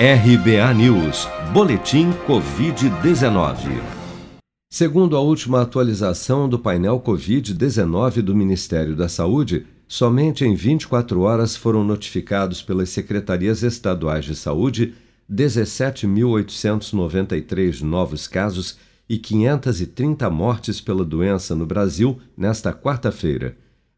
RBA News, Boletim Covid-19. Segundo a última atualização do painel Covid-19 do Ministério da Saúde, somente em 24 horas foram notificados pelas secretarias estaduais de saúde 17.893 novos casos e 530 mortes pela doença no Brasil nesta quarta-feira.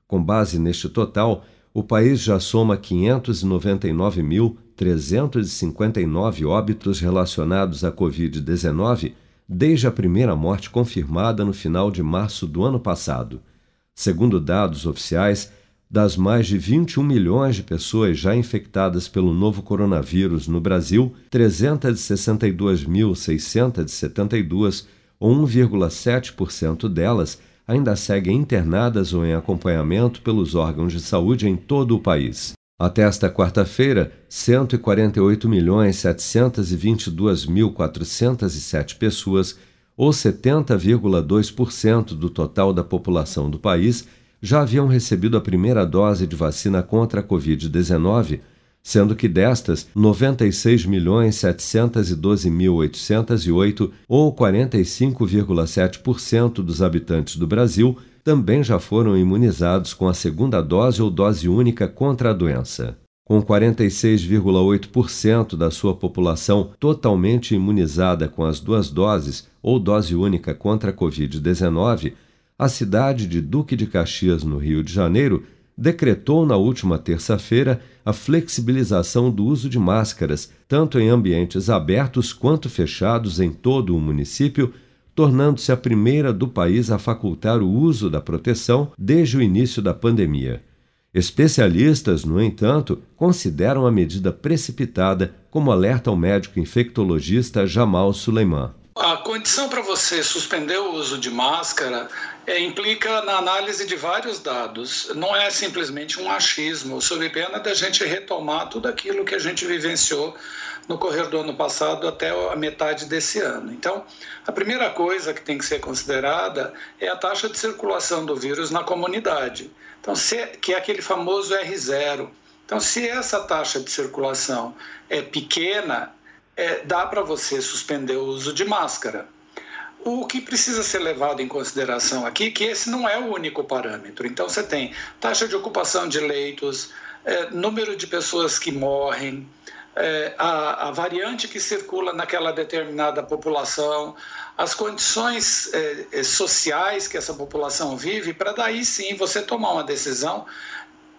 Com base neste total, o país já soma 599.359 óbitos relacionados à Covid-19 desde a primeira morte confirmada no final de março do ano passado. Segundo dados oficiais, das mais de 21 milhões de pessoas já infectadas pelo novo coronavírus no Brasil, 362.672, ou 1,7% delas, ainda seguem internadas ou em acompanhamento pelos órgãos de saúde em todo o país. Até esta quarta-feira, 148.722.407 pessoas, ou 70,2% do total da população do país, já haviam recebido a primeira dose de vacina contra a Covid-19, sendo que destas, 96.712.808, ou 45,7% dos habitantes do Brasil, também já foram imunizados com a segunda dose ou dose única contra a doença. Com 46,8% da sua população totalmente imunizada com as duas doses ou dose única contra a Covid-19, a cidade de Duque de Caxias, no Rio de Janeiro, decretou na última terça-feira a flexibilização do uso de máscaras, tanto em ambientes abertos quanto fechados em todo o município, tornando-se a primeira do país a facultar o uso da proteção desde o início da pandemia. Especialistas, no entanto, consideram a medida precipitada, como alerta o médico infectologista Jamal Suleiman. A condição para você suspender o uso de máscara é, implica na análise de vários dados. Não é simplesmente um achismo, sob pena da gente retomar tudo aquilo que a gente vivenciou no correr do ano passado até a metade desse ano. Então, a primeira coisa que tem que ser considerada é a taxa de circulação do vírus na comunidade. Então, se, que é aquele famoso R0. Então, se essa taxa de circulação é pequena, é, dá para você suspender o uso de máscara. O que precisa ser levado em consideração aqui é que esse não é o único parâmetro. Então, você tem taxa de ocupação de leitos, é, número de pessoas que morrem, é, a, a, variante que circula naquela determinada população, as condições é, é sociais que essa população vive, para daí sim você tomar uma decisão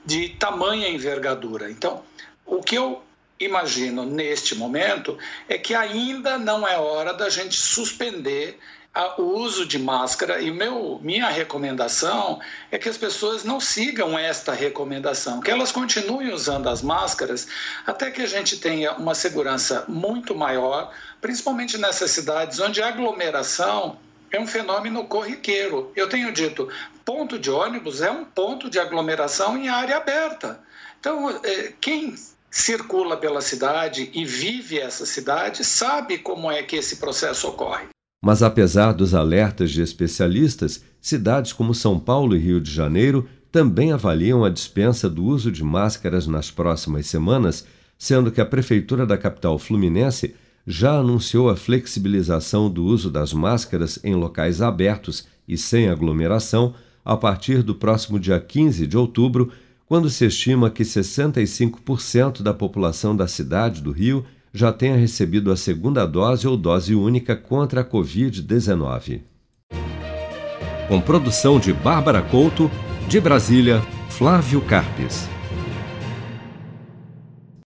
de tamanha envergadura. Então, o que eu imagino neste momento é que ainda não é hora da gente suspender o uso de máscara e meu, minha recomendação é que as pessoas não sigam esta recomendação, que elas continuem usando as máscaras até que a gente tenha uma segurança muito maior, principalmente nessas cidades onde a aglomeração é um fenômeno corriqueiro. Eu tenho dito, ponto de ônibus é um ponto de aglomeração em área aberta. Então, é, quem circula pela cidade e vive essa cidade sabe como é que esse processo ocorre. Mas apesar dos alertas de especialistas, cidades como São Paulo e Rio de Janeiro também avaliam a dispensa do uso de máscaras nas próximas semanas, sendo que a prefeitura da capital fluminense já anunciou a flexibilização do uso das máscaras em locais abertos e sem aglomeração a partir do próximo dia 15 de outubro quando se estima que 65% da população da cidade do Rio já tenha recebido a segunda dose ou dose única contra a Covid-19. Com produção de Bárbara Couto, de Brasília, Flávio Carpes.